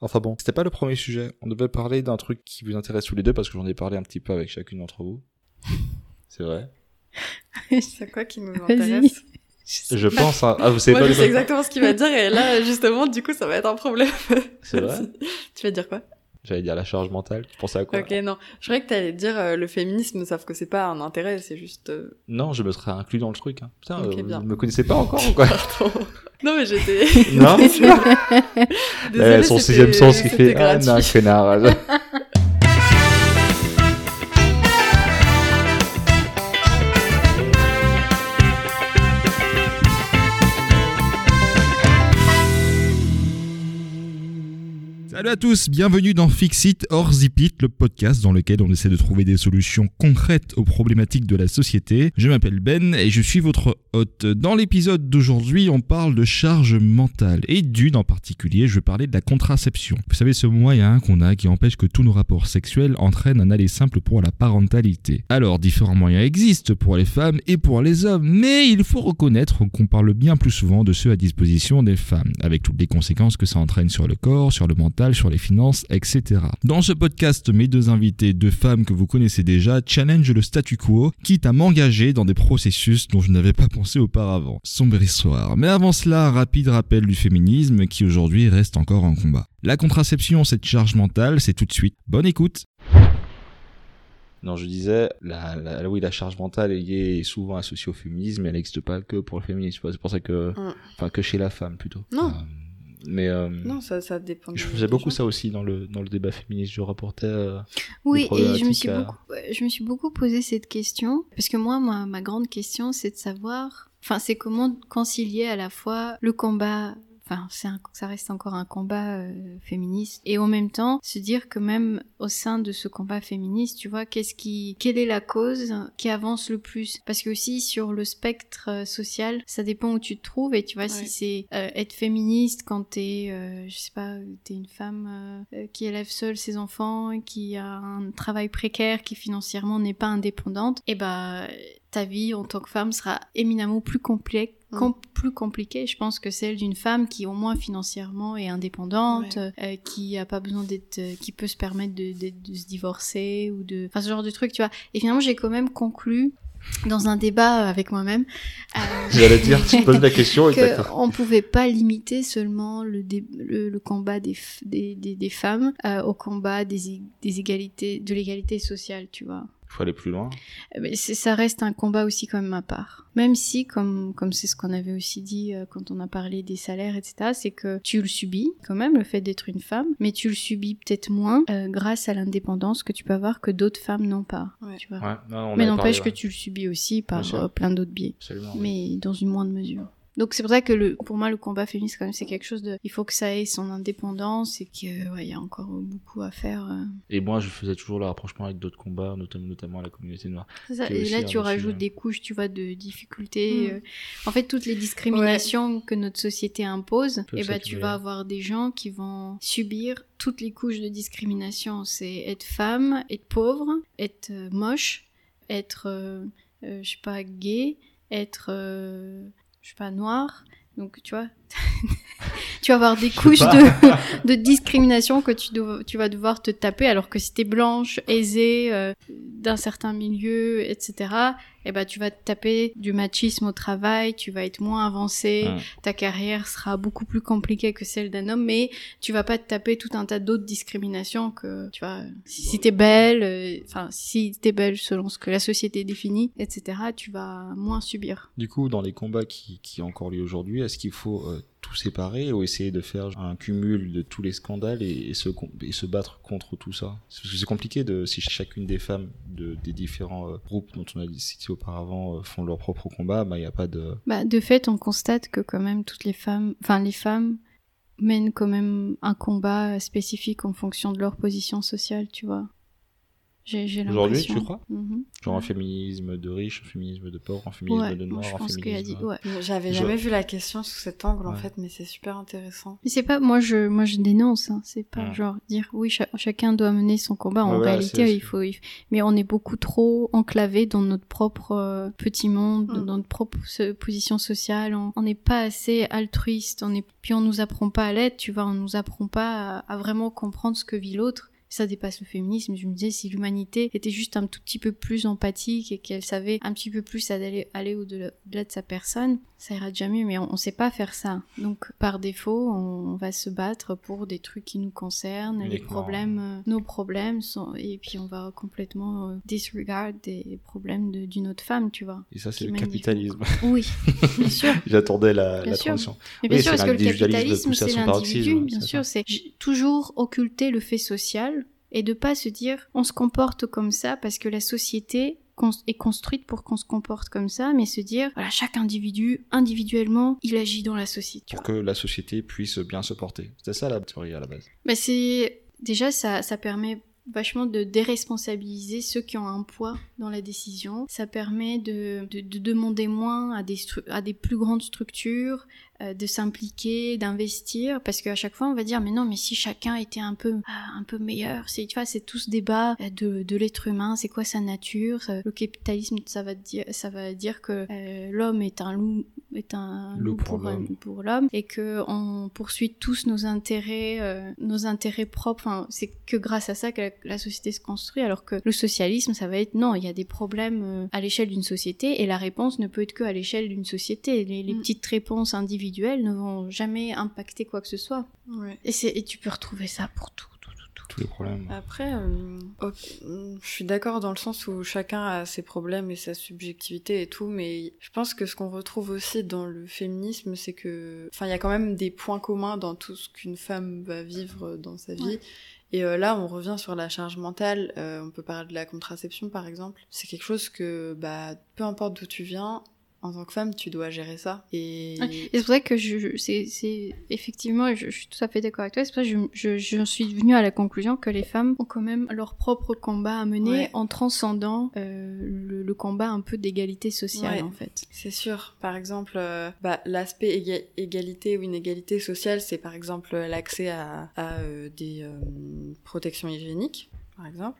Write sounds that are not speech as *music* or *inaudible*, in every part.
Enfin bon, c'était pas le premier sujet. On devait parler d'un truc qui vous intéresse tous les deux parce que j'en ai parlé un petit peu avec chacune d'entre vous. *laughs* C'est vrai. C'est quoi qui nous intéresse? Je pense. Hein. Ah, vous savez Moi, pas je sais exactement ce qu'il va dire et là, justement, du coup, ça va être un problème. C'est vrai? *laughs* Tu vas dire quoi? J'allais dire la charge mentale. Tu pensais à quoi Ok, non. Je croyais que t'allais dire euh, le féminisme, sauf que c'est pas un intérêt, c'est juste... euh, Non, je me serais inclus dans le truc. Hein. Putain, euh, bien. vous me connaissez pas encore ou quoi *laughs* non, mais j'étais... *laughs* *laughs* Non Désolée, Eh, Son sixième sens qui fait Ah, non, connard. Salut à tous, bienvenue dans Fixit or Zipit, le podcast dans lequel on essaie de trouver des solutions concrètes aux problématiques de la société. Je m'appelle Ben et je suis votre hôte. Dans l'épisode d'aujourd'hui, on parle de charge mentale et d'une en particulier, je vais parler de la contraception. Vous savez, ce moyen qu'on a qui empêche que tous nos rapports sexuels entraînent un aller simple pour la parentalité. Alors, différents moyens existent pour les femmes et pour les hommes, mais il faut reconnaître qu'on parle bien plus souvent de ceux à disposition des femmes, avec toutes les conséquences que ça entraîne sur le corps, sur le mental, sur les finances, etc. Dans ce podcast, mes deux invités, deux femmes que vous connaissez déjà, challenge le statu quo, quitte à m'engager dans des processus dont je n'avais pas pensé auparavant. Sombre histoire. Mais avant cela, un rapide rappel du féminisme qui aujourd'hui reste encore un combat. La contraception, cette charge mentale, c'est tout de suite. Bonne écoute Non, je disais, la, la, oui, la charge mentale est souvent associée au féminisme, mais elle n'existe pas que pour le féminisme. C'est pour ça que, Mm. enfin, que chez la femme plutôt. Non. Euh, mais euh, Non, ça, ça dépend. je faisais beaucoup gens. ça aussi dans le dans le débat féministe. Je rapportais. euh, Oui, et je me suis à- beaucoup, je me suis beaucoup posé cette question parce que moi, ma, ma grande question, c'est de savoir, enfin, c'est comment concilier à la fois le combat. Enfin, c'est un- ça reste encore un combat euh, féministe et en même temps se dire que même au sein de ce combat féministe, tu vois, qu'est-ce qui, quelle est la cause qui avance le plus? Parce que aussi sur le spectre euh, social, ça dépend où tu te trouves et tu vois si c'est euh, être féministe quand t'es, je sais pas, t'es une femme qui élève seule ses enfants, qui a un travail précaire, qui financièrement n'est pas indépendante, et bah ta vie en tant que femme sera éminemment plus complexe. Mm. com- plus compliquée, je pense que celle d'une femme qui au moins financièrement est indépendante, euh, qui a pas besoin d'être, euh, qui peut se permettre de, de- de se divorcer ou de, enfin ce genre de truc, tu vois. Et finalement j'ai quand même conclu dans un débat avec moi-même. euh, *laughs* J'allais dire, tu poses la question *laughs* qu'on ne pouvait pas limiter seulement le, dé- le, le combat des, des, des, des femmes euh, au combat des, i- des égalités, de l'égalité sociale, tu vois. Il faut aller plus loin. Mais c'est- ça reste un combat aussi quand même à part. Même si, comme comme c'est ce qu'on avait aussi dit euh, quand on a parlé des salaires, etc., c'est que tu le subis quand même, le fait d'être une femme, mais tu le subis peut-être moins euh, grâce à l'indépendance que tu peux avoir que d'autres femmes n'ont pas. Ouais. Tu vois. Ouais, non, on mais n'empêche parlé, que tu le subis aussi par euh, plein d'autres biais Absolument. mais dans une moindre mesure. Donc c'est pour ça que le, pour moi le combat féministe quand même c'est quelque chose de, il faut que ça ait son indépendance et qu'il ouais, y a encore beaucoup à faire. euh. Et moi, je faisais toujours le rapprochement avec d'autres combats, notamment, notamment la communauté noire. C'est ça. Et là tu rajoutes sujets. des couches, tu vois, de difficultés. Mm. euh. En fait toutes les discriminations que notre société impose, et bah tu s'accumuler. vas avoir des gens qui vont subir toutes les couches de discrimination. C'est être femme, être pauvre, être euh, moche, être euh, euh, je sais pas gay, être euh, je sais pas noir. Donc tu vois, *laughs* tu vas avoir des couches de, *laughs* de discrimination que tu, dois- tu vas devoir te taper alors que si t'es blanche, aisée, euh, d'un certain milieu, etc., eh ben, tu vas te taper du machisme au travail, tu vas être moins avancé, Mm. ta carrière sera beaucoup plus compliquée que celle d'un homme, mais tu vas pas te taper tout un tas d'autres discriminations que, tu vois, si, si t'es belle, euh, enfin, si t'es belle selon ce que la société définit, etc., tu vas moins subir. Du coup, dans les combats qui, qui ont encore lieu aujourd'hui, est-ce qu'il faut euh, tout séparer ou essayer de faire un cumul de tous les scandales et, se, et se battre contre tout ça Parce que c'est compliqué de, si chacune des femmes de, des différents euh, groupes dont on a cité auparavant euh, font leur propre combat, bah, il n'y a pas de... Bah, de fait, on constate que quand même toutes les femmes, enfin les femmes mènent quand même un combat spécifique en fonction de leur position sociale, tu vois. Aujourd'hui, tu crois Mhm. Genre un féminisme de riches, un féminisme de pauvres, un féminisme Ouais, de moi, noirs, je un pense qu'il y a féminisme... dit. Ouais. J'avais Je- jamais vu la question sous cet angle en fait, mais c'est super intéressant. Mais c'est pas, moi je, moi je dénonce, hein. c'est pas Ouais. genre dire oui, cha- chacun doit mener son combat. En réalité, c'est- il faut, il- mais on est beaucoup trop enclavé dans notre propre euh, petit monde, Mm. dans notre propre position sociale. On on n'est pas assez altruiste, on est, puis on nous apprend pas à l'être, tu vois, on nous apprend pas à, à vraiment comprendre ce que vit l'autre. Ça dépasse le féminisme. Je me disais, si l'humanité était juste un tout petit peu plus empathique et qu'elle savait un petit peu plus aller, aller au-delà de sa personne, ça ira déjà mieux. Mais on, on sait pas faire ça. Donc, par défaut, on, on va se battre pour des trucs qui nous concernent, les problèmes, euh, nos problèmes sont, et puis on va complètement euh, disregard des problèmes d'une autre femme, tu vois. Et ça, c'est le capitalisme. Oui, bien sûr. *laughs* J'attendais la, Bien la sûr. transition. Mais bien Oui, sûr, c'est parce que le capitalisme, c'est l'individu, bien sûr, c'est toujours occulter le fait social et de pas se dire on se comporte comme ça parce que la société est construite pour qu'on se comporte comme ça, mais se dire voilà chaque individu individuellement il agit dans la société. Pour que la société puisse bien se porter. C'était ça la théorie à la base. Bah, c'est déjà ça, ça permet vachement de déresponsabiliser ceux qui ont un poids dans la décision. Ça permet de, de, de demander moins à des, stru- à des plus grandes structures, de s'impliquer, d'investir, parce qu'à chaque fois on va dire mais non mais si chacun était un peu ah, un peu meilleur, c'est tu vois c'est tout ce débat euh, de, de l'être humain, c'est quoi sa nature, ça- le capitalisme ça va dire ça va dire que euh, l'homme est un loup est un Loup loup pour l'homme. et que on poursuit tous nos intérêts euh, nos intérêts propres enfin c'est que grâce à ça que la, la société se construit alors que le socialisme ça va être non il y a des problèmes euh, à l'échelle d'une société et la réponse ne peut être que à l'échelle d'une société les, les Mm. petites réponses individuelles ne vont jamais impacter quoi que ce soit Ouais. et, tu peux retrouver ça pour tout tout tout tout Tous les problèmes. Après, euh, je suis d'accord dans le sens où chacun a ses problèmes et sa subjectivité et tout, mais je pense que ce qu'on retrouve aussi dans le féminisme, c'est que, enfin, il y a quand même des points communs dans tout ce qu'une femme va vivre dans sa vie. Ouais. Et euh, là, on revient sur la charge mentale. euh, on peut parler de la contraception, par exemple. C'est quelque chose que, bah, peu importe d'où tu viens, en tant que femme, tu dois gérer ça. Et c'est pour ça que je, je- c'est, effectivement, je, je suis tout à fait d'accord avec toi. C'est pour ça que je, suis venue à la conclusion que les femmes ont quand même leur propre combat à mener Ouais. en transcendant euh, le, le combat un peu d'égalité sociale Ouais. en fait. C'est sûr. Par exemple, euh, bah, l'aspect éga- égalité ou inégalité sociale, c'est par exemple l'accès à, à, euh, des protections hygiéniques, par exemple.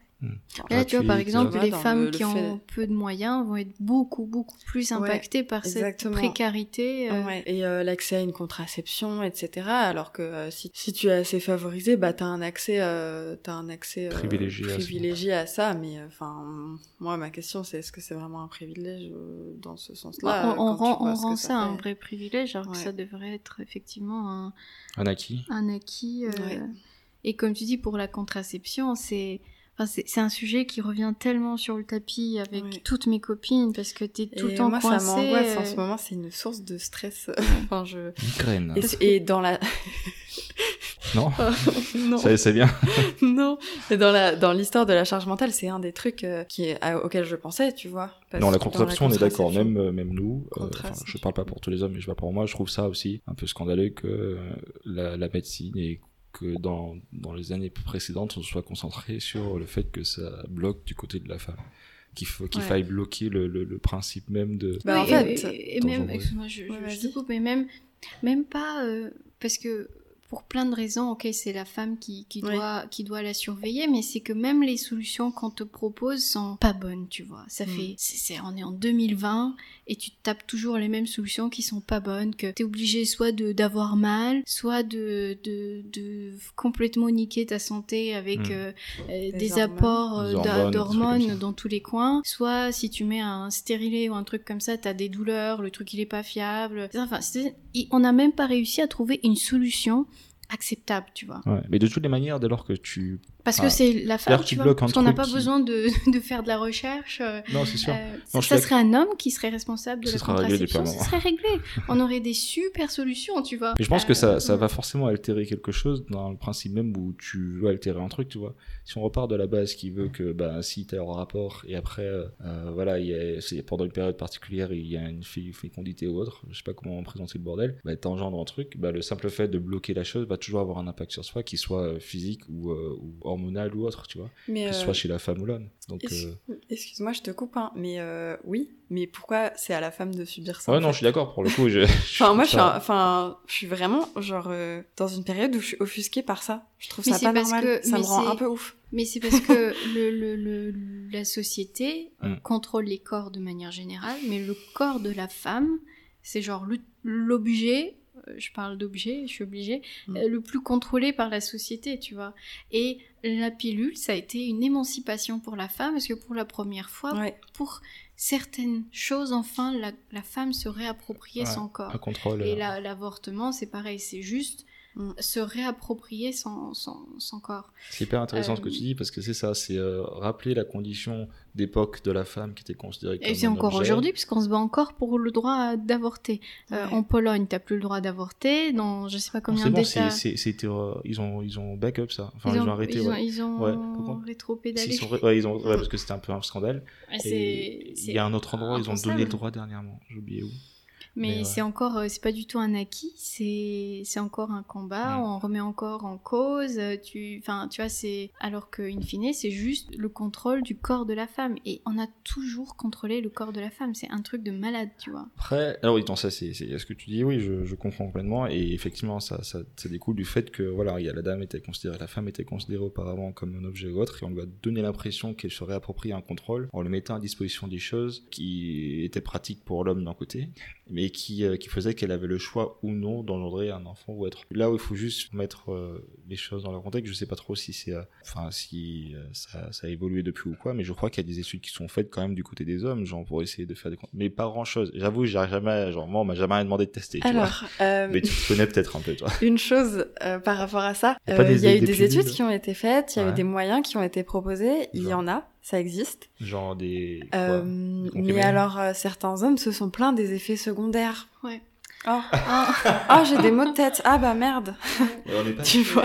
Et là, tu vois, par exemple, les femmes le- qui le ont fait- peu de moyens vont être beaucoup, beaucoup plus Ouais, impactées par exactement. cette précarité. euh, Ouais. Et euh, l'accès à une contraception, etc. Alors que euh, si, si tu es assez favorisé, bah t'as un accès, euh, t'as un accès euh, Privilégié à ça. privilégié à ça. Mais euh, enfin, moi, ma question, c'est est-ce que c'est vraiment un privilège euh, dans ce sens-là on, tu rend, on ça un vrai privilège alors que ça devrait être effectivement un, Un acquis. un acquis. euh, Ouais. Et comme tu dis, pour la contraception, c'est. Enfin, c'est un sujet qui revient tellement sur le tapis avec toutes mes copines parce que t'es tout le temps moi, ça m'angoisse en euh, ce moment. C'est une source de stress. *laughs* enfin, je. Migraine. Et, et dans la. *laughs* Non non. Ça, c'est bien. *laughs* non. Et dans la dans l'histoire de la charge mentale, c'est un des trucs euh, qui est, à- auquel je pensais, tu vois. Parce Dans la contraception, on est d'accord. Même, euh, même nous, euh, je parle pas pour tous les hommes, mais je parle pour moi, je trouve ça aussi un peu scandaleux que euh, la, la médecine et que dans, dans les années précédentes, on soit concentré sur le fait que ça bloque du côté de la femme. Qu'il faut qu'il Ouais. faille bloquer le, le, le principe même de. Bah, en fait- et, et- et même, excuse-moi, je, Ouais, je- je te coupe, mais même, même pas euh, parce que pour plein de raisons, ok, c'est la femme qui, qui, doit, qui doit la surveiller, mais c'est que même les solutions qu'on te propose sont pas bonnes, tu vois. Ça Mm. fait, c'est, c'est- on est en 2020 et tu tapes toujours les mêmes solutions qui sont pas bonnes, que t'es obligé soit de, d'avoir mal, soit de, de, de complètement niquer ta santé avec Mm. euh, euh, des, hormones. apports euh, d'hormones dans tous les coins, soit si tu mets un stérilet ou un truc comme ça, t'as des douleurs, le truc il est pas fiable. Enfin, on n'a même pas réussi à trouver une solution acceptable, tu vois. Mais de toutes les manières, dès lors que tu. Parce Ah. que c'est la femme, tu tu vois. un Parce qu'on n'a pas qui- besoin de, *laughs* de faire de la recherche. euh, Non, c'est sûr. euh, Non, ça serait un homme qui serait responsable de la contraception, un ce serait réglé. On aurait des super solutions, tu vois. Mais je pense que Euh, ça, ça ouais. va forcément altérer quelque chose dans le principe même où tu veux altérer un truc, tu vois. Si on repart de la base qui veut que, bah, si t'es en rapport et après, euh, euh, voilà, il y a, pendant une période particulière, il y a une fé- fécondité ou autre, je sais pas comment présenter le bordel, bah, t'engendres un truc, bah, le simple fait de bloquer la chose va toujours avoir un impact sur soi, qu'il soit euh, physique ou, euh, ou hormonal ou autre, tu vois, Mais que ce euh, soit chez la femme ou l'homme. Donc, euh, excuse-moi, je te coupe, hein, mais euh, oui, mais pourquoi c'est à la femme de subir ça ouais, non, fait je suis d'accord. Pour le coup, je. *laughs* Enfin, moi, je suis, un- enfin, je suis vraiment genre euh, dans une période où je suis offusquée par ça. Je trouve Mais ça pas normal. que- ça mais me rend un peu ouf. Mais c'est parce que *laughs* le, le, le- la société Mm. contrôle les corps de manière générale, mais le corps de la femme, c'est genre l'objet, euh, je parle d'objet, je suis obligée, Mm. euh, le plus contrôlé par la société, tu vois. Et la pilule, ça a été une émancipation pour la femme, parce que pour la première fois, Ouais. pour certaines choses, enfin, la, la femme se réappropriait Ouais, son corps. un contrôle. Et euh, la- l'avortement, c'est pareil, c'est juste Mm. se réapproprier son, son, son corps. C'est hyper intéressant ce que Euh, tu dis parce que c'est ça, c'est euh, rappeler la condition d'époque de la femme qui était considérée comme Et c'est encore aujourd'hui, puisqu'on se bat encore pour le droit d'avorter. Euh, Ouais. En Pologne, t'as plus le droit d'avorter. Dans je sais pas Non, combien C'est bon, c'est, d'États. c'est, c'était, euh, ils ont, ils ont back up ça. Enfin, ils, ont, arrêté. Ils ont, ouais. ils ont Ouais, pourquoi rétro-pédalé. S'ils sont vra- ouais, ils ont, ouais, parce que c'était un peu un scandale. Et il y a un autre endroit, ils ont donné le droit dernièrement. J'ai oublié où. Mais, Mais ouais. c'est encore, euh, c'est pas du tout un acquis, c'est c'est encore un combat, on remet encore en cause, euh, tu, enfin, tu vois, c'est alors que in fine, c'est juste le contrôle du corps de la femme et on a toujours contrôlé le corps de la femme, c'est un truc de malade, tu vois. Après, alors oui, ça c'est, c'est ce que tu dis, oui, je, je comprends complètement, et effectivement, ça, ça, ça découle du fait que voilà, il y a la dame était considérée, la femme était considérée auparavant comme un objet ou autre, et on lui a donné l'impression qu'elle se réapproprie un contrôle en lui mettant à disposition des choses qui étaient pratiques pour l'homme d'un côté, mais qui, euh, qui faisait qu'elle avait le choix ou non d'engendrer un enfant ou être. Là où il faut juste mettre euh, les choses dans leur contexte, je sais pas trop si c'est, euh, enfin si euh, ça, ça a évolué depuis ou quoi, mais je crois qu'il y a des études qui sont faites quand même du côté des hommes, genre pour essayer de faire des, mais pas grand chose. J'avoue, j'ai jamais, genre moi, on m'a jamais rien demandé de tester. Tu vois. Alors, euh, Mais tu te connais peut-être un peu, toi. *laughs* une chose euh, par rapport à ça, Y a pas euh, des- il y a eu des des pilules études qui ont été faites, il y a Ouais. eu des moyens qui ont été proposés, il y en a, ça existe. Genre des. Euh, mais alors, euh, certains hommes se sont plaints des effets secondaires. Ouais. Oh, Ah, oh j'ai des maux de tête. Ah bah merde. On est pas *laughs* tu habitué. vois.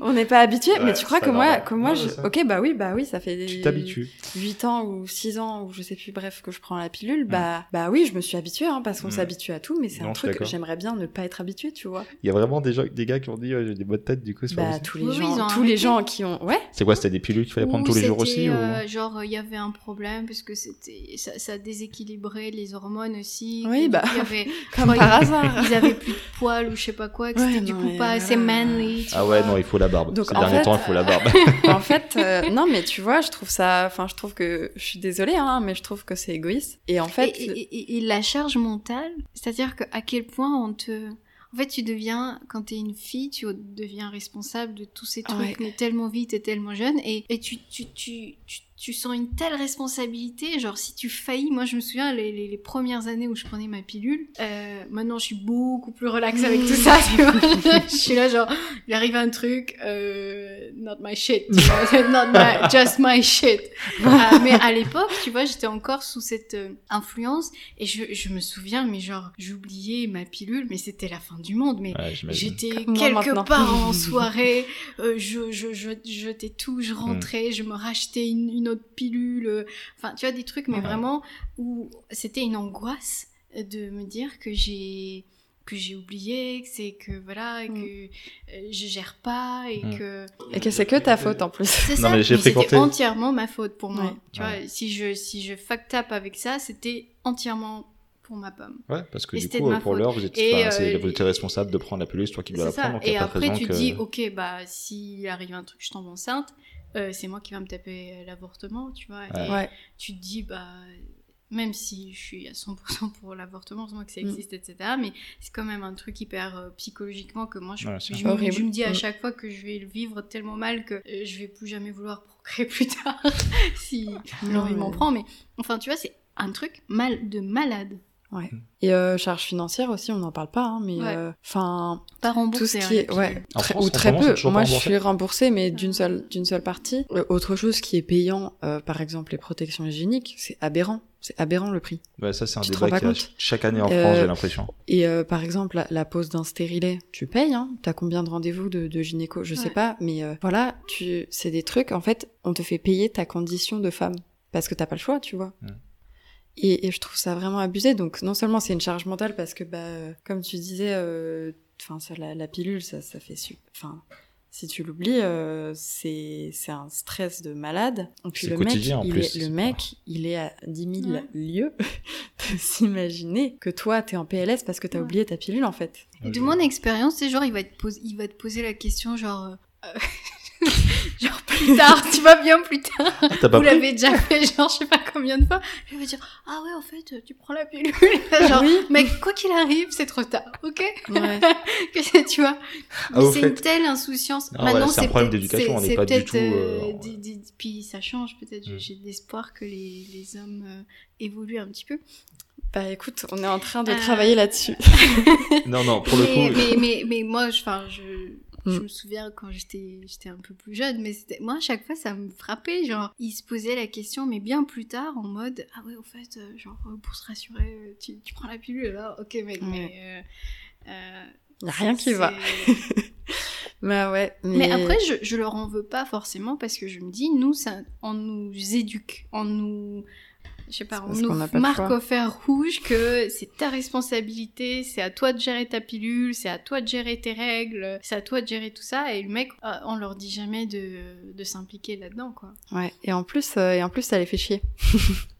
On n'est pas habitué, Ouais, mais tu crois que moi, que moi, Non, je... ok, bah oui, bah oui, ça fait Tu t'habitues. 8 ans ou 6 ans ou je sais plus, bref, que je prends la pilule, bah, bah oui, je me suis habituée, hein, parce qu'on Mm. s'habitue à tout, mais c'est un truc que j'aimerais bien ne pas être habituée, tu vois. Il y a vraiment des, gens, des gars qui ont dit ouais, j'ai des bonnes têtes du coup. c'est pas Bah, tous les Oui, gens, tous les gens qui ont, ouais, C'est quoi C'était des pilules qu'il fallait prendre Ou tous les jours aussi ou... euh, Genre, il y avait un problème parce que c'était ça, ça déséquilibrait les hormones aussi. Oui, bah, *laughs* par *laughs* hasard. ils avaient plus de poils ou je sais pas quoi, que Ouais, c'était du coup mais pas assez manly. tu Ah ouais, vois. non, il faut la barbe. Donc, Ces en derniers fait, temps, il faut la barbe. *laughs* en fait, *laughs* euh, non, mais tu vois, je trouve ça, enfin, je trouve que, je suis désolée, hein, mais je trouve que c'est égoïste. Et en fait, et, et- et- et la charge mentale, c'est-à-dire que à quel point on te... En fait, tu deviens, quand t'es une fille, tu deviens responsable de tous ces trucs, Ouais. mais tellement vite et tellement jeune, et, et tu, tu, tu, tu, tu sens une telle responsabilité, genre si tu faillis, moi je me souviens les, les, les premières années où je prenais ma pilule, euh, maintenant je suis beaucoup plus relax avec tout ça, tu vois, *laughs* je suis là genre, il arrive un truc, euh, not my shit, tu vois, *laughs* not my, just my shit. Euh, mais à l'époque, tu vois, j'étais encore sous cette euh, influence, et je, je me souviens, mais genre, j'oubliais ma pilule, mais c'était la fin du monde, mais Ouais. J'étais quelque part en *laughs* soirée, euh, je, je, je jetais tout, je rentrais, je me rachetais une, une autre pilule, enfin tu vois des trucs, mais Ouais. vraiment où c'était une angoisse de me dire que j'ai que j'ai oublié, que c'est que voilà, Mm. que euh, je gère pas et Mm. que et que c'est que ta faute en plus. c'est Non, ça, mais j'ai fréquenté- entièrement ma faute pour moi. Ouais. Tu Ouais. vois, si je si je fucked up avec ça, c'était entièrement pour ma pomme. Ouais, parce que Et du coup, euh, pour l'heure, vous c'est- euh, vous étiez responsable de prendre la pilule, c'est toi qui dois la prendre, ça. donc il y Et pas après, tu que... dis, ok, bah, s'il arrive un truc, je tombe enceinte, euh, c'est moi qui va me taper euh, l'avortement, tu vois. Ouais. Et Ouais. tu te dis, bah, même si je suis à 100% pour l'avortement, c'est moi que ça Mm. existe, etc. Mais c'est quand même un truc hyper euh, psychologiquement que moi, je, c'est je, me, je me dis à chaque fois que je vais le vivre tellement mal que euh, je vais plus jamais vouloir procréer plus tard *laughs* si l'envie m'en prend. Mais enfin, tu vois, c'est un truc mal de malade. Et euh, charge financière aussi, on n'en parle pas, hein, mais Ouais. euh, enfin Pas tout remboursé. ce hein, qui les est ouais En très- France, ou très peu. Moi, je remboursé suis remboursée, mais d'une seule d'une seule partie. Euh, autre chose qui est payant, euh, par exemple les protections hygiéniques, c'est aberrant. C'est aberrant le prix. Ouais, ça, c'est un Tu te rends débat pas qui a chaque année en Euh, France, j'ai l'impression. Et euh, par exemple, la, la pose d'un stérilet, tu payes, hein T'as combien de rendez-vous de, de gynéco? Je sais pas, mais euh, voilà, tu, c'est des trucs. En fait, on te fait payer ta condition de femme parce que t'as pas le choix, tu vois. Et, et je trouve ça vraiment abusé. Donc non seulement c'est une charge mentale parce que bah, euh, comme tu disais, euh, enfin la, la pilule, ça, ça fait su. Enfin, Si tu l'oublies, euh, c'est c'est un stress de malade. Et puis C'est le mec, en il plus, est, le c'est mec, il est à 10 000 Ouais. lieues *laughs* de s'imaginer que toi, t'es en PLS parce que t'as Ouais. oublié ta pilule, en fait. Et de mon expérience, c'est genre, il va, te poser, il va te poser la question, genre, euh, *laughs* genre plus tard, tu vas bien plus tard. Ah, T'as pas Vous l'avez déjà fait, genre, je sais pas combien de fois. Il va dire, ah ouais, en fait, tu prends la pilule. *laughs* genre, Oui. mec, quoi qu'il arrive, c'est trop tard, ok? Ouais. *laughs* Que tu vois. Ah, Mais c'est fait- une telle insouciance. Ouais, Maintenant, c'est un problème peut-être- d'éducation, on n'est c'est pas du peut-être, tout, euh, des- Puis ça change, peut-être. Mm. J'ai d'espoir que les, les hommes euh, évoluent un petit peu. Bah écoute, on est en train de Euh. travailler là-dessus. Non, non, pour le mais, coup. mais, mais, mais moi, je, enfin, je, je Mm. me souviens quand j'étais, j'étais un peu plus jeune, mais moi, à chaque fois, ça me frappait. Genre, il se posait la question, mais bien plus tard, en mode, ah ouais, au fait, euh, genre, euh, pour se rassurer, euh, tu, tu prends la pilule, là, ok, mec, mais. euh, euh, Y a rien qui va. Mais *laughs* *laughs* ouais. Mais, Mais après, je, je leur en veux pas forcément parce que je me dis, nous, ça, on nous éduque, on nous, je sais pas, on nous marque au fer rouge que c'est ta responsabilité, c'est à toi de gérer ta pilule, c'est à toi de gérer tes règles, c'est à toi de gérer tout ça. Et le mec, euh, on leur dit jamais de, de s'impliquer là-dedans, quoi. Ouais. Et en plus, euh, et en plus, ça les fait chier. *laughs*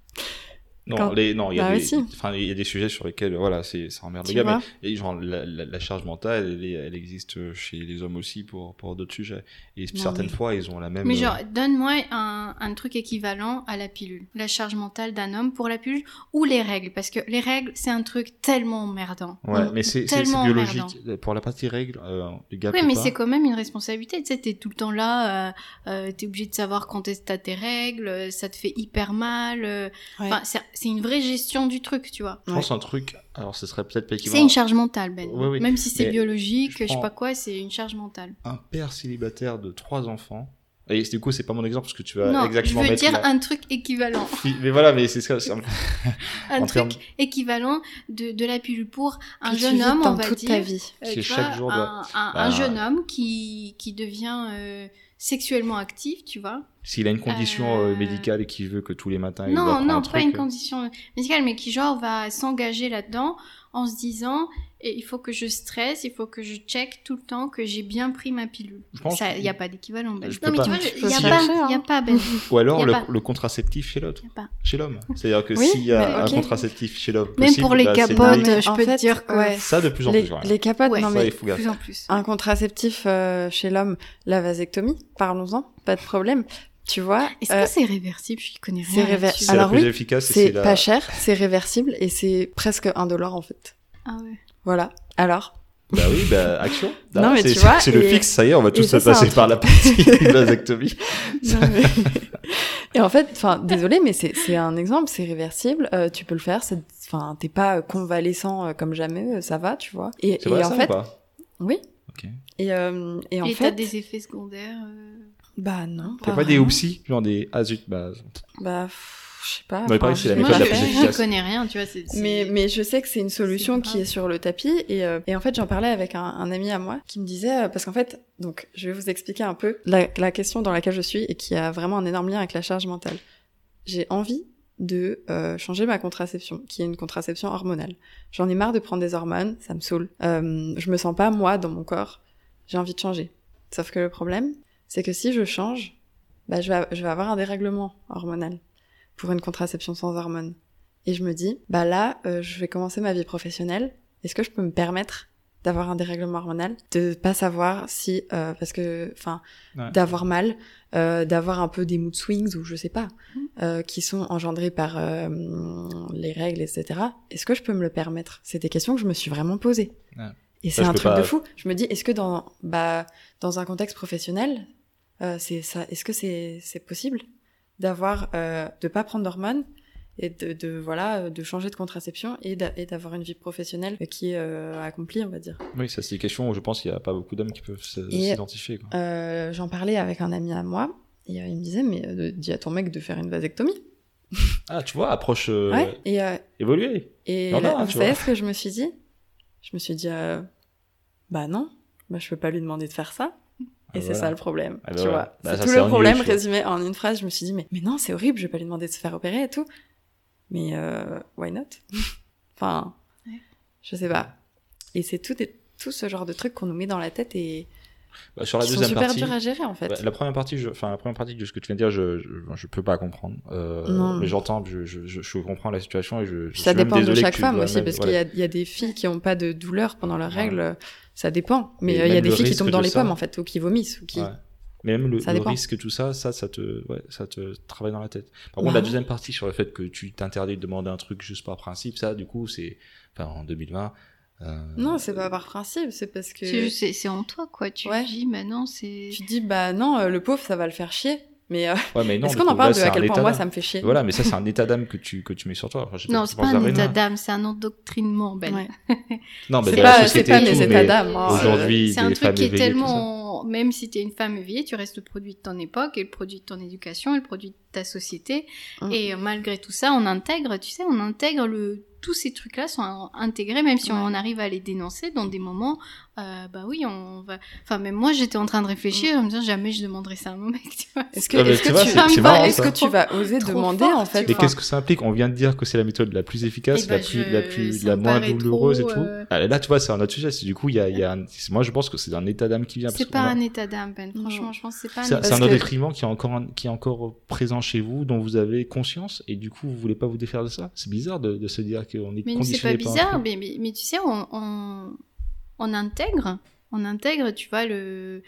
Non, Quand- les, non, il y a Bah des, oui, si. enfin, il y a des sujets sur lesquels, voilà, c'est, ça emmerde le Tu gars, mais, et genre, la, la, la charge mentale, elle, existe chez les hommes aussi pour, pour d'autres sujets. Et Non, certaines fois, ils ont la même. Mais euh, genre, donne-moi un, un truc équivalent à la pilule. La charge mentale d'un homme pour la pilule ou les règles? Parce que les règles, c'est un truc tellement emmerdant. Ouais, Mm. mais c'est, c'est, c'est Tellement biologique. emmerdant. Pour la partie règle, euh, les gars, Oui, mais pas. c'est quand même une responsabilité. Tu sais, t'es tout le temps là, euh, euh, t'es obligé de savoir quand est-ce que t'as tes règles, euh, ça te fait hyper mal. euh, Ouais. Enfin, c'est c'est une vraie gestion du truc, tu vois. Je pense un truc, alors ce serait peut-être pas C'est une charge mentale, Ben. Oui, oui. Même si c'est biologique, je je, sais pas quoi, c'est une charge mentale. Un père célibataire de trois enfants. Et du coup, c'est pas mon exemple parce que tu vas non, je exactement veux mettre dire la- un truc équivalent. *laughs* Mais voilà, mais c'est ça. un- *laughs* truc équivalent de, de la pilule pour un Que jeune homme, on va toute dire. ta vie. Euh, Qui tu chaque vois, jour un, doit- un- Bah, un jeune homme qui, qui devient euh, sexuellement actif, tu vois. S'il a une condition euh, Euh, médicale et qu'il veut que tous les matins il doit Non, prendre non, un pas une euh, condition médicale, mais qui genre va s'engager là-dedans en se disant et il faut que je stresse, il faut que je check tout le temps que j'ai bien pris ma pilule. Je pense Ça, que- il n'y a pas d'équivalent. Ben. Non, mais pas. tu vois, il n'y a, pas, il y a pas, Ben. Ou alors le, pas. le contraceptif chez l'autre, Il y a pas. chez l'homme. C'est-à-dire que Oui, s'il y a un contraceptif chez l'homme, Même possible, pour les bah, capotes, je en peux fait, te dire que ouais. Ça de plus en Les, plus. ouais. les capotes, Ouais. non Ça, mais il gaffe. plus en plus. un contraceptif euh, chez l'homme, la vasectomie, parlons-en, pas de problème. Tu vois, Est-ce euh, que c'est réversible? Je connais c'est rien. réver-. C'est Alors la plus oui, efficace c'est la- pas cher, c'est réversible et c'est presque indolore en fait. Ah ouais. Voilà. Alors, Bah oui, bah action. *laughs* Non, Bah, mais c'est- tu vois, c'est le fixe, ça y est, on va tous se un passer par la partie *laughs* vasectomie. Non, mais- *laughs* et en fait, enfin, désolé, mais c'est c'est un exemple, c'est réversible. euh, tu peux le faire. Enfin, t'es pas convalescent euh, comme jamais, euh, ça va, tu vois. Et, et vrai en ça fait, ou pas? Oui. Ok. Et, euh, et en Et t'as fait, des effets secondaires euh, bah non. T'as pas des oupsies, genre des ah zut, bah Bah, pff, je sais pas. Non, il paraît enfin, que c'est la méthode la je, connais rien, tu vois. Mais, mais je sais que c'est une solution qui est sur le tapis et, euh, et en fait j'en parlais avec un, un ami à moi qui me disait euh, parce qu'en fait donc je vais vous expliquer un peu la, la question dans laquelle je suis et qui a vraiment un énorme lien avec la charge mentale. J'ai envie de euh, changer ma contraception qui est une contraception hormonale. J'en ai marre de prendre des hormones, ça me saoule. Euh, je me sens pas moi dans mon corps. J'ai envie de changer. Sauf que le problème c'est que si je change, bah je vais je vais avoir un dérèglement hormonal pour une contraception sans hormones. Et je me dis, bah là, euh, je vais commencer ma vie professionnelle. Est-ce que je peux me permettre d'avoir un dérèglement hormonal, de pas savoir si, euh, parce que, enfin, Ouais. d'avoir mal, euh, d'avoir un peu des mood swings ou je sais pas, euh, qui sont engendrés par euh, les règles, etc. Est-ce que je peux me le permettre? C'est des questions que je me suis vraiment posées. Ouais. Et c'est un truc pas- de fou. Je me dis, est-ce que dans, bah, dans un contexte professionnel, euh, c'est ça, est-ce que c'est c'est possible d'avoir, euh, de pas prendre d'hormones et de, de voilà, de changer de contraception et d'a- et d'avoir une vie professionnelle qui est euh, accomplie, on va dire? Oui, ça c'est des questions où je pense qu'il y a pas beaucoup d'hommes qui peuvent s'identifier. Euh, J'en parlais avec un ami à moi et euh, il me disait, mais dis à ton mec de faire une vasectomie. *laughs* Ah, tu vois, approche Ouais. Et, évoluée. et Non, là, non, vous savez ce que je me suis dit? Je me suis dit, bah non, bah je peux pas lui demander de faire ça. Et Ah, c'est voilà. ça le problème, Ah, bah tu vois. Bah, c'est tout le problème résumé en une phrase. Je me suis dit, mais, mais non, c'est horrible, je vais pas lui demander de se faire opérer et tout. Mais euh, why not? *laughs* Enfin, Ouais. je sais pas. Et c'est tout, tout ce genre de trucs qu'on nous met dans la tête et Bah, sur la sont deuxième super partie, durs à gérer en fait. bah, la première partie, je, enfin la première partie de ce que tu viens de dire, je, je, je peux pas comprendre. Euh, mais j'entends, je, je, comprends la situation et je. Puis ça suis dépend de chaque femme aussi, même- parce voilà. qu'il y, y a des filles qui n'ont pas de douleur pendant leurs Ouais. règles, ça dépend. Mais euh, il y a des le filles qui risque tombent dans les ça. pommes en fait, ou qui vomissent, ou qui. Ouais. Mais même le, le risque, tout ça, ça, ça te, ouais, ça te travaille dans la tête. Par Bah contre, la oui. deuxième partie sur le fait que tu t'interdis de demander un truc juste par principe, ça, du coup, c'est, enfin, en 2020. Euh, Non, c'est pas par principe, c'est parce que C'est juste- C'est c'est en toi, quoi. Tu Ouais. dis, maintenant, c'est. tu dis bah non, euh, le pauvre ça va le faire chier. Mais euh, Ouais, mais non. est-ce qu'on en parle là, de à quel point moi ça me fait chier? Voilà, mais ça, c'est un état d'âme que tu, que tu mets sur toi. Enfin, Non, c'est pas un état d'âme, c'est un endoctrinement, Ben. Ouais. *laughs* Non, mais C'est pas, c'est pas mes mais états d'âme. hein. Aujourd'hui, C'est un truc qui est tellement. Même si t'es une femme éveillée, tu restes le produit de ton époque et le produit de ton éducation et le produit de ta société. Mm. Et malgré tout ça, on intègre, tu sais, on intègre le. Tous ces trucs-là sont intégrés, même si Ouais. on arrive à les dénoncer dans des moments. euh, bah oui, on va. Enfin, même moi, j'étais en train de réfléchir, en me disant jamais je demanderai ça à mon mec, tu vois. Est-ce que, Ah, tu que vois, tu, vas- est-ce ça. que tu vas oser Trop demander fort, en fait Mais enfin, qu'est-ce que ça implique? On vient de dire que c'est la méthode la plus efficace, Eh la ben, plus, je- la plus, ça la moins douloureuse trop, et tout. euh, Ah, là, tu vois, c'est un autre sujet. C'est du coup, il y a, y a un- c'est- moi, je pense que c'est un état d'âme qui vient. parce C'est pas a- un état d'âme, Ben. Franchement, je pense que c'est pas un C'est un détriment qui est encore qui est encore présent chez vous, dont vous avez conscience, et du coup, vous voulez pas vous défaire de ça? C'est bizarre de, de se dire qu'on est Mais c'est conditionné pas par un bizarre, mais, mais, mais tu sais, on, on, on intègre, on intègre, tu vois, le.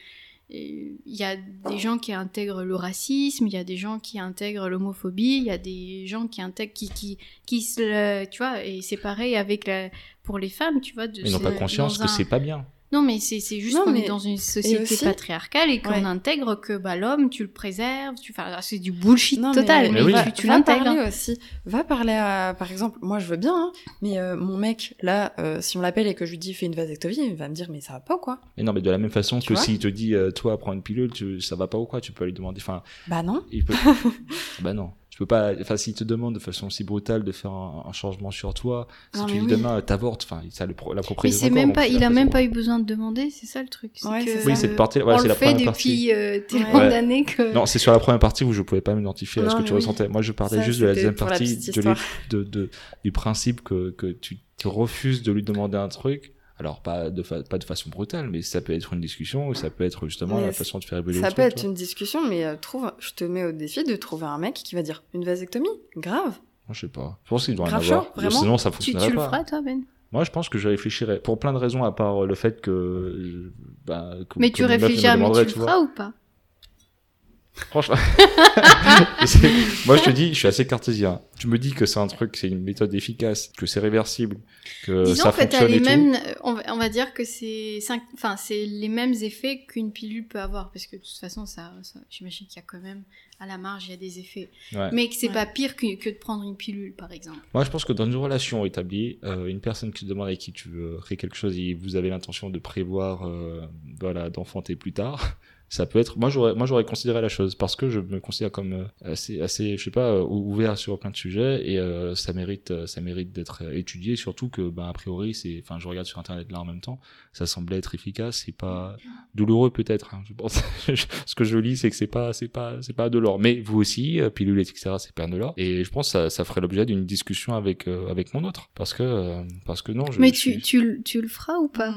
Il y a des gens qui intègrent le racisme, il y a des gens qui intègrent l'homophobie, il y a des gens qui intègrent, qui, qui, qui se, tu vois, et c'est pareil avec la, pour les femmes, tu vois. De, Ils n'ont pas c'est conscience que un- c'est pas bien. Non, mais c'est c'est juste qu'on mais- est dans une société aussi- patriarcale et qu'on Ouais. intègre que bah, l'homme, tu le préserves, tu... enfin, c'est du bullshit Non, total, mais, Mais oui. va, tu, tu l'intègres. parler aussi. Va parler à, par exemple, moi je veux bien, hein, mais euh, mon mec, là, euh, si on l'appelle et que je lui dis fais une vasectomie, il va me dire mais ça va pas ou quoi? Mais non, mais de la même façon Tu que s'il te dit, euh, toi, prends une pilule, tu, ça va pas ou quoi, tu peux lui demander. Enfin, Bah non. il peut. *laughs* bah non. Tu peux pas. Enfin, s'il te demande de façon si brutale de faire un, un changement sur toi, si Non, tu mais dis oui. demain, t'avortes, enfin, ça le la Mais propriété. c'est même pas, il a même pas eu besoin de demander, c'est ça le truc. c'est Ouais, que, c'est Oui, cette partie, ouais, on c'est le la fait première depuis partie. euh, tellement Ouais. d'années que. Non, c'est sur la première partie où je pouvais pas m'identifier à ce que tu mais oui. ressentais. Moi, je parlais Ça, juste de la deuxième la partie, de, lui- histoire. de, de- du principe que, que tu, tu refuses de lui demander un truc. Alors, pas de, fa- pas de façon brutale, mais ça peut être une discussion ou ça peut être justement Mais la façon de faire évoluer Ça le peut truc, être tu une discussion, mais euh, trouve, je te mets au défi de trouver un mec qui va dire une vasectomie, grave. Moi, je sais pas. Je pense qu'il doit en avoir. chaud, vraiment Sinon, ça Tu, fonctionnerait tu le pas. feras, toi, Ben? Moi, je pense que je réfléchirais. Pour plein de raisons, à part le fait que. Bah, que- Mais que tu à, mais tu le feras ou pas? Franchement. *laughs* Moi, je te dis, je suis assez cartésien. Tu me dis que c'est un truc, c'est une méthode efficace, que c'est réversible, que Disons ça que fonctionne les et tout. mêmes, euh, on va, on va dire que c'est cinq- enfin c'est les mêmes effets qu'une pilule peut avoir parce que de toute façon ça, ça- j'imagine qu'il y a quand même à la marge il y a des effets, Ouais. mais que c'est Ouais. pas pire que, que de prendre une pilule par exemple. Moi, je pense que dans une relation établie, euh, une personne qui te demande avec qui tu veux créer quelque chose et vous avez l'intention de prévoir, euh, voilà, d'enfanter plus tard, ça peut être. Moi, j'aurais, moi, j'aurais considéré la chose parce que je me considère comme euh, assez, assez, je sais pas, euh, ouvert sur plein de sujets et euh, ça mérite, ça mérite d'être étudié. Surtout que, ben, a priori, c'est, enfin, je regarde sur internet là en même temps, ça semblait être efficace. C'est pas douloureux peut-être. hein, je pense. *laughs* Ce que je lis, c'est que c'est pas, c'est pas, c'est pas de l'or. Mais vous aussi, euh, pilule, etc. C'est pas de l'or. Et je pense que ça, ça ferait l'objet d'une discussion avec, euh, avec mon autre, parce que, euh, parce que non. Je, mais je tu, suis- tu, le- tu le feras ou pas?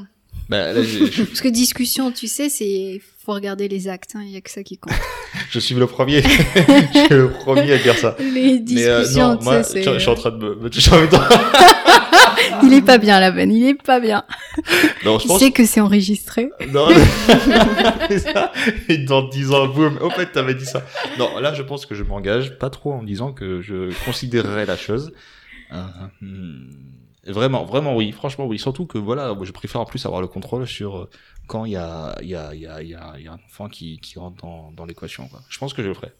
Bah, là, j'ai- je, Parce que discussion, tu sais, c'est faut regarder les actes, hein, il y a que ça qui compte. *laughs* je suis le premier. *laughs* je suis le premier à dire ça. les Mais euh, discussions, non, moi, je, je suis en c'est train de me, me toucher en même temps. *laughs* il est pas bien la veine, il est pas bien. Non, je Tu pense. sais que c'est enregistré. Non, c'est ça. Et dans 10 ans, boum. Au fait, t'avais dit ça. Non, là, je pense que je m'engage pas trop en disant que je considérerais la chose. Euh, hmm, vraiment, vraiment oui. Franchement, oui. Surtout que voilà, je préfère en plus avoir le contrôle sur euh, quand il y a, y a, y a, y a, y a un enfant qui, qui rentre dans, dans l'équation. Je pense que je le ferai.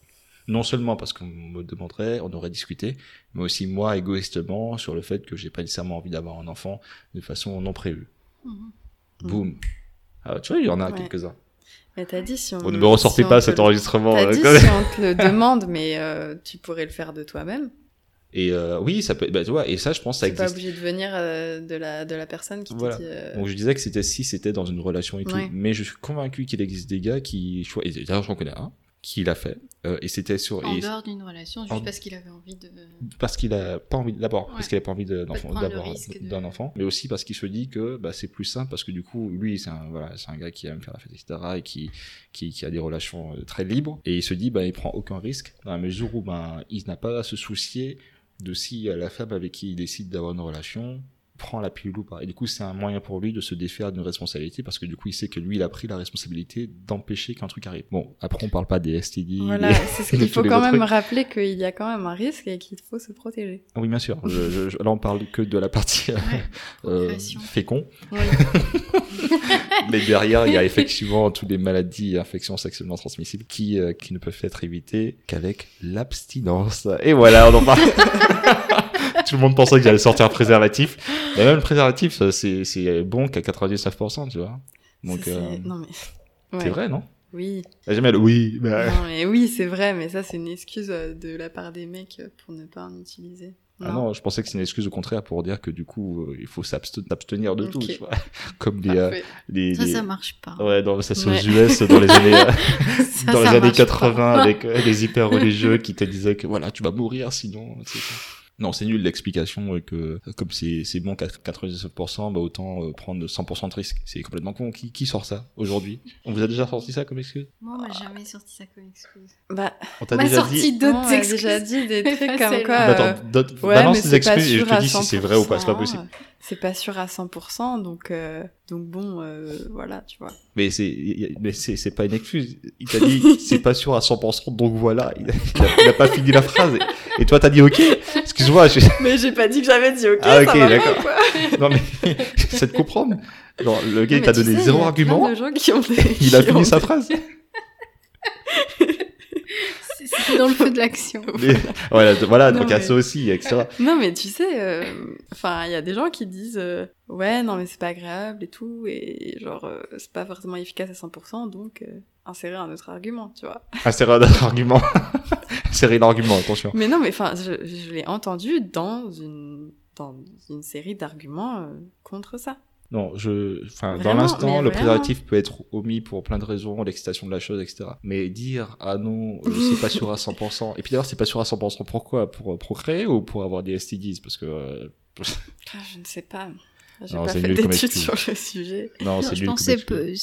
Non seulement parce qu'on me demanderait, on aurait discuté, mais aussi moi égoïstement sur le fait que j'ai pas nécessairement envie d'avoir un enfant de façon non prévue. Mhm. Boum. Ah, tu vois, il y en a Ouais. quelques-uns. Mais t'as dit si on. Bon, ne me ressortez si pas cet enregistrement. T'as euh, dit si on te le demande, mais euh, tu pourrais le faire de toi-même. Et euh, oui, ça peut. Bah, tu vois, et ça, je pense, ça T'es pas existe. obligé de venir euh, de la de la personne qui Voilà. te dit. euh, Donc je disais que c'était si c'était dans une relation et tout, Ouais. mais je suis convaincu qu'il existe des gars qui. Et d'ailleurs, j'en connais un qu'il a fait. Euh, et c'était sur En et- dehors d'une relation, juste En- parce qu'il avait envie de. parce qu'il a pas envie d'abord parce qu'il a pas envie d'avoir de- d'un enfant mais aussi parce qu'il se dit que bah, c'est plus simple parce que du coup lui c'est un voilà c'est un gars qui aime faire la fête etc et qui qui, qui a des relations très libres et il se dit bah il prend aucun risque dans la mesure où ben il n'a pas à se soucier de si la femme avec qui il décide d'avoir une relation prend la pilule ou pas. Et du coup, c'est un moyen pour lui de se défaire d'une responsabilité parce que du coup, il sait que lui, il a pris la responsabilité d'empêcher qu'un truc arrive. Bon, après, on parle pas des STD. Voilà, c'est ce qu'il *laughs* faut quand même trucs. rappeler qu'il y a quand même un risque et qu'il faut se protéger. Oui, bien sûr. Je, je- je- là, on parle que de la partie euh, Ouais, euh, fécond. Oui. *laughs* Mais derrière, il y a *laughs* effectivement toutes les maladies et infections sexuellement transmissibles qui, euh, qui ne peuvent être évitées qu'avec l'abstinence. Et voilà, on en parle. *laughs* Tout le monde pensait que j'allais sortir un préservatif. Mais même le préservatif, c'est c'est bon qu'à 99%, tu vois. Donc, c'est- euh, Non mais. c'est Ouais. vrai, non Oui. Jamais le oui. bah, Non mais oui, c'est vrai, mais ça c'est une excuse euh, de la part des mecs euh, pour ne pas en utiliser. Ah non, je pensais que c'est une excuse au contraire pour dire que du coup, euh, il faut s'abste- s'abstenir de tout, tu vois. *laughs* Comme les, euh, les, Ça, les- ça marche pas. Ouais, dans, ça c'est Ouais. aux US dans les années, *laughs* Ça, dans les années marche 80 pas. avec euh, les hyper religieux qui te disaient que voilà, tu vas mourir sinon, etc. Non, c'est nul l'explication euh, que euh, comme c'est c'est bon qu'à 99%, bah autant euh, prendre 100% de risque. C'est complètement con. Qui, qui sort ça aujourd'hui? On vous a déjà sorti ça comme excuse? Moi, on m'a jamais sorti ça comme excuse. Bah, On t'a déjà sorti dit. d'autres excuses. déjà dit des *laughs* trucs comme quoi. Bah, euh, attends, donne- Ouais, balance pas excuses et je te dis si c'est vrai ou pas. C'est pas 100%, possible. euh, C'est pas sûr à 100%, donc euh, donc bon, euh, voilà, tu vois. Mais c'est, mais c'est, c'est pas une excuse. Il t'a dit, c'est pas sûr à 100%, donc voilà. Il a, il a- il a pas fini la phrase. Et, et toi, t'as dit ok. Excuse-moi. je- Mais j'ai pas dit que j'avais dit ok. Ah, ok, d'accord. *laughs* Non, mais, *laughs* c'est de comprendre. Genre, le gars, il t'a donné sais, zéro argument. Il a fini sa phrase. *laughs* *laughs* Dans le feu de l'action. *laughs* Mais, voilà, voilà, Non, donc mais- ça aussi, etc. *laughs* Non, mais tu sais, euh, enfin, il y a des gens qui disent euh, ouais, non, mais c'est pas agréable et tout, et genre, euh, c'est pas forcément efficace à 100%, donc euh, insérer un autre argument, tu vois. Insérer un autre argument. Insérer l'argument, attention. Mais non, mais enfin, je, je l'ai entendu dans une, dans une série d'arguments euh, contre ça. Non, je, enfin, dans l'instant, le préservatif peut être omis pour plein de raisons, l'excitation de la chose, etc. Mais dire, ah non, euh, *laughs* c'est pas sûr à 100%. Et puis d'ailleurs, c'est pas sûr à 100% pourquoi? Pour euh, procréer ou pour avoir des STDs? Parce que, euh, *laughs* Ah, je ne sais pas. J'ai Non, pas c'est fait d'études sur le sujet. non, Non, c'est je nul c'est peu-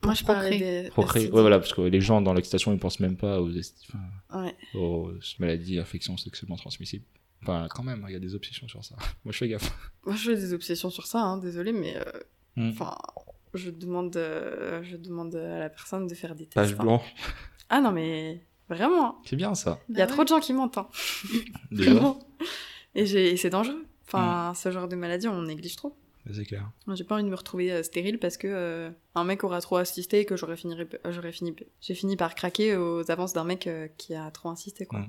pour Moi, je parlais procréer. des Procréer, STD. ouais, voilà, parce que les gens dans l'excitation, ils pensent même pas aux, enfin, Ouais. aux maladies, infections sexuellement transmissibles. Enfin, quand même, il y a des obsessions sur ça. *laughs* Moi, je fais gaffe. Moi, je fais des obsessions sur ça, hein, désolé, mais euh, Hmm. enfin, je demande, euh, je demande à la personne de faire des tests. Page hein. blanche. Ah non, mais vraiment, C'est bien ça. il y a Bah trop de gens qui mentent. hein. *laughs* Déjà. Vraiment. Et, c'est dangereux. Enfin, ce genre de maladie, on néglige trop. C'est clair. Moi, J'ai pas envie de me retrouver euh, stérile parce que euh, un mec aura trop assisté et que j'aurais fini, j'aurais fini, j'ai fini par craquer aux avances d'un mec euh, qui a trop insisté, quoi. Mm.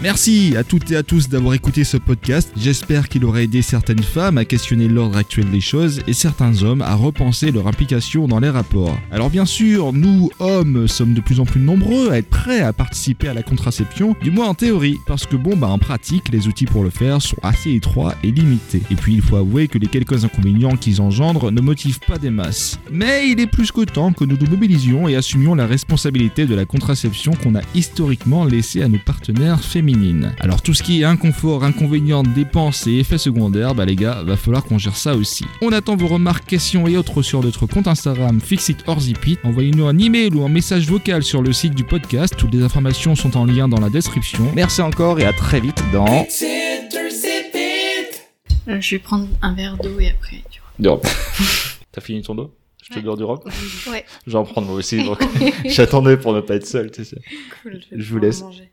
Merci à toutes et à tous d'avoir écouté ce podcast. J'espère qu'il aura aidé certaines femmes à questionner l'ordre actuel des choses et certains hommes à repenser leur implication dans les rapports. Alors bien sûr, nous, hommes, sommes de plus en plus nombreux à être prêts à participer à la contraception, du moins en théorie, parce que bon, bah en pratique, les outils pour le faire sont assez étroits et limités. Et puis il faut avouer que les quelques inconvénients qu'ils engendrent ne motivent pas des masses. Mais il est plus que temps que nous nous mobilisions et assumions la responsabilité de la contraception qu'on a historiquement laissée à nos partenaires Alors tout ce qui est inconfort, inconvénients, dépenses et effets secondaires, bah les gars, va falloir qu'on gère ça aussi. On attend vos remarques, questions et autres sur notre compte Instagram Fixit or Zipit. Envoyez-nous un email ou un message vocal sur le site du podcast. Toutes les informations sont en lien dans la description. Merci encore et à très vite dans... Euh, je vais prendre un verre d'eau et après, tu vois. Du rhum. *laughs* T'as fini ton dos? Je te Ouais. donne du rhum Ouais. Je vais en prendre moi aussi, donc *laughs* j'attendais pour ne pas être seul, tu sais. Cool. Je vous laisse. manger.